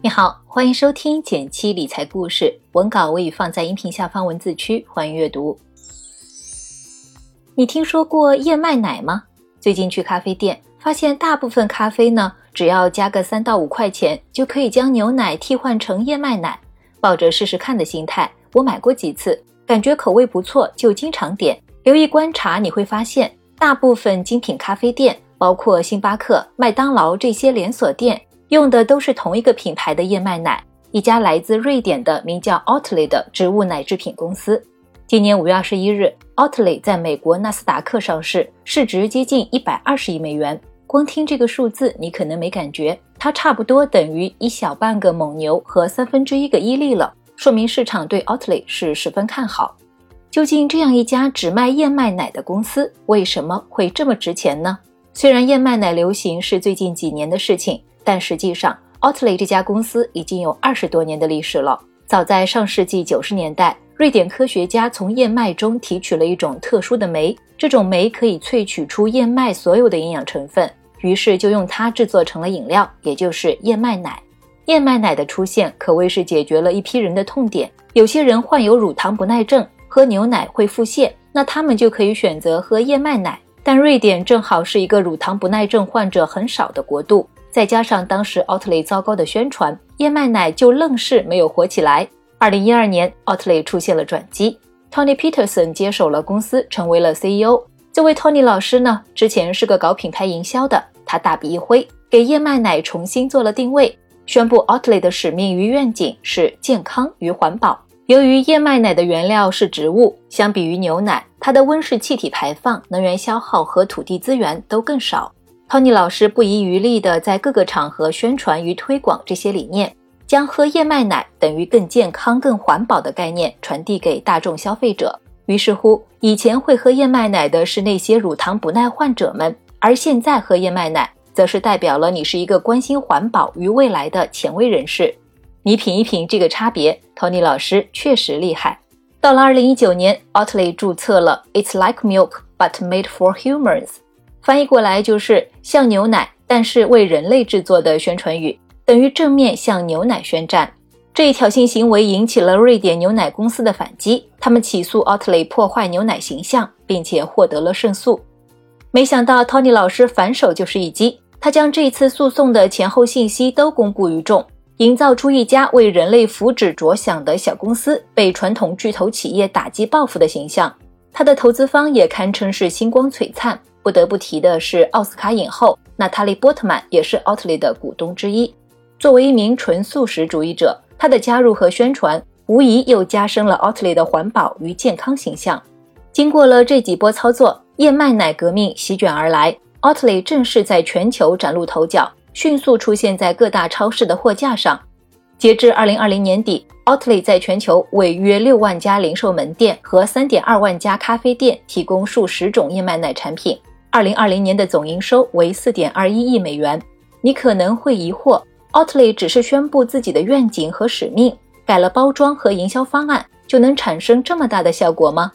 你好，欢迎收听减七理财故事，文稿我已放在音频下方文字区，欢迎阅读。你听说过燕麦奶吗？最近去咖啡店，发现大部分咖啡呢，只要加个三到五块钱，就可以将牛奶替换成燕麦奶。抱着试试看的心态，我买过几次，感觉口味不错，就经常点。留意观察，你会发现，大部分精品咖啡店，包括星巴克、麦当劳这些连锁店。用的都是同一个品牌的燕麦奶，一家来自瑞典的名叫 Oatly 的植物奶制品公司。今年五月二十一日，Oatly 在美国纳斯达克上市，市值接近一百二十亿美元。光听这个数字，你可能没感觉，它差不多等于一小半个蒙牛和三分之一个伊利了，说明市场对 Oatly 是十分看好。究竟这样一家只卖燕麦奶的公司，为什么会这么值钱呢？虽然燕麦奶流行是最近几年的事情。但实际上，Oatly 这家公司已经有二十多年的历史了。早在上世纪九十年代，瑞典科学家从燕麦中提取了一种特殊的酶，这种酶可以萃取出燕麦所有的营养成分，于是就用它制作成了饮料，也就是燕麦奶。燕麦奶的出现可谓是解决了一批人的痛点。有些人患有乳糖不耐症，喝牛奶会腹泻，那他们就可以选择喝燕麦奶。但瑞典正好是一个乳糖不耐症患者很少的国度。再加上当时奥特雷糟糕的宣传，燕麦奶就愣是没有火起来。二零一二年，奥特雷出现了转机，Tony Peterson 接手了公司，成为了 CEO。这位 Tony 老师呢，之前是个搞品牌营销的，他大笔一挥，给燕麦奶重新做了定位，宣布奥特雷的使命与愿景是健康与环保。由于燕麦奶的原料是植物，相比于牛奶，它的温室气体排放、能源消耗和土地资源都更少。Tony 老师不遗余力地在各个场合宣传与推广这些理念，将喝燕麦奶等于更健康、更环保的概念传递给大众消费者。于是乎，以前会喝燕麦奶的是那些乳糖不耐患者们，而现在喝燕麦奶，则是代表了你是一个关心环保与未来的前卫人士。你品一品这个差别，Tony 老师确实厉害。到了2019年，Oatly 注册了 "It's like milk but made for humans"。翻译过来就是像牛奶，但是为人类制作的宣传语，等于正面向牛奶宣战。这一挑衅行为引起了瑞典牛奶公司的反击，他们起诉奥特雷破坏牛奶形象，并且获得了胜诉。没想到 Tony 老师反手就是一击，他将这次诉讼的前后信息都公布于众，营造出一家为人类福祉着想的小公司被传统巨头企业打击报复的形象。他的投资方也堪称是星光璀璨。不得不提的是，奥斯卡影后娜塔莉·波特曼也是奥特利的股东之一。作为一名纯素食主义者，她的加入和宣传无疑又加深了奥特利的环保与健康形象。经过了这几波操作，燕麦奶革命席卷而来，奥特利正式在全球崭露头角，迅速出现在各大超市的货架上。截至二零二零年底。Oatly 在全球为约六万家零售门店和三点二万家咖啡店提供数十种燕麦奶产品。二零二零年的总营收为四点二一亿美元。你可能会疑惑，Oatly 只是宣布自己的愿景和使命，改了包装和营销方案，就能产生这么大的效果吗？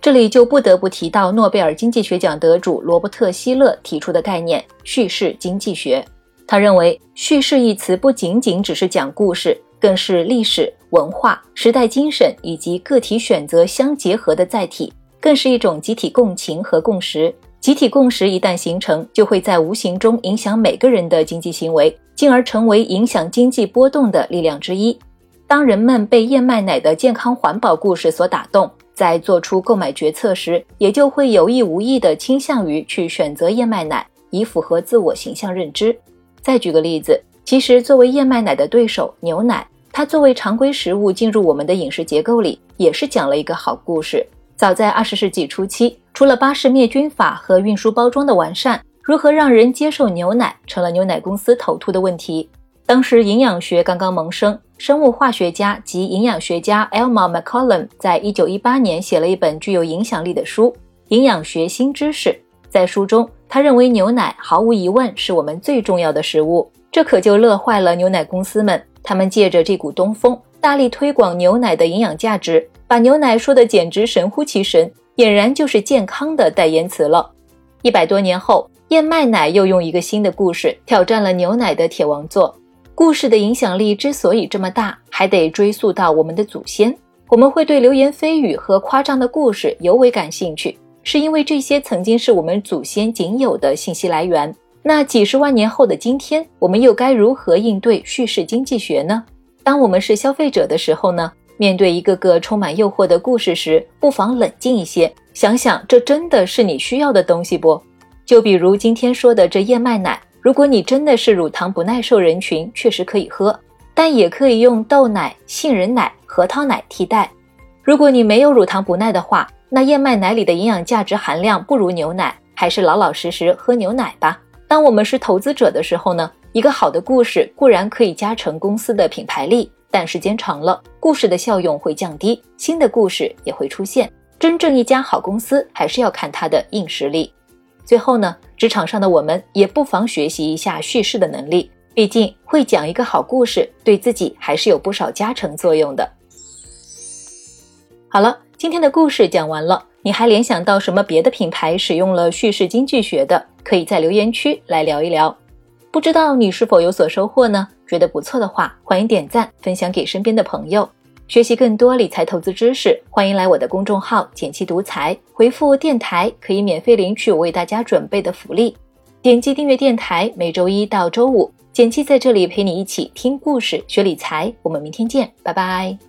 这里就不得不提到诺贝尔经济学奖得主罗伯特·希勒提出的概念——叙事经济学。他认为，叙事一词不仅仅只是讲故事。更是历史文化、时代精神以及个体选择相结合的载体，更是一种集体共情和共识。集体共识一旦形成，就会在无形中影响每个人的经济行为，进而成为影响经济波动的力量之一。当人们被燕麦奶的健康环保故事所打动，在做出购买决策时，也就会有意无意地倾向于去选择燕麦奶，以符合自我形象认知。再举个例子。其实，作为燕麦奶的对手牛奶，它作为常规食物进入我们的饮食结构里，也是讲了一个好故事。早在二十世纪初期，除了巴氏灭菌法和运输包装的完善，如何让人接受牛奶，成了牛奶公司头秃的问题。当时营养学刚刚萌生，生物化学家及营养学家 Elma McCollum 在一九一八年写了一本具有影响力的书《营养学新知识》。在书中，他认为牛奶毫无疑问是我们最重要的食物。这可就乐坏了牛奶公司们，他们借着这股东风，大力推广牛奶的营养价值，把牛奶说的简直神乎其神，俨然就是健康的代言词了。一百多年后，燕麦奶又用一个新的故事挑战了牛奶的铁王座。故事的影响力之所以这么大，还得追溯到我们的祖先。我们会对流言蜚语和夸张的故事尤为感兴趣，是因为这些曾经是我们祖先仅有的信息来源。那几十万年后的今天，我们又该如何应对叙事经济学呢？当我们是消费者的时候呢？面对一个个充满诱惑的故事时，不妨冷静一些，想想这真的是你需要的东西不？就比如今天说的这燕麦奶。如果你真的是乳糖不耐受人群，确实可以喝，但也可以用豆奶、杏仁奶、核桃奶替代。如果你没有乳糖不耐的话，那燕麦奶里的营养价值含量不如牛奶，还是老老实实喝牛奶吧。当我们是投资者的时候呢，一个好的故事固然可以加成公司的品牌力，但时间长了，故事的效用会降低，新的故事也会出现。真正一家好公司，还是要看它的硬实力。最后呢，职场上的我们也不妨学习一下叙事的能力，毕竟会讲一个好故事，对自己还是有不少加成作用的。好了，今天的故事讲完了，你还联想到什么别的品牌使用了叙事经济学的？可以在留言区来聊一聊。不知道你是否有所收获呢？觉得不错的话，欢迎点赞分享给身边的朋友。学习更多理财投资知识，欢迎来我的公众号“简七独裁，回复“电台”可以免费领取我为大家准备的福利。点击订阅电台，每周一到周五，简七在这里陪你一起听故事、学理财。我们明天见，拜拜。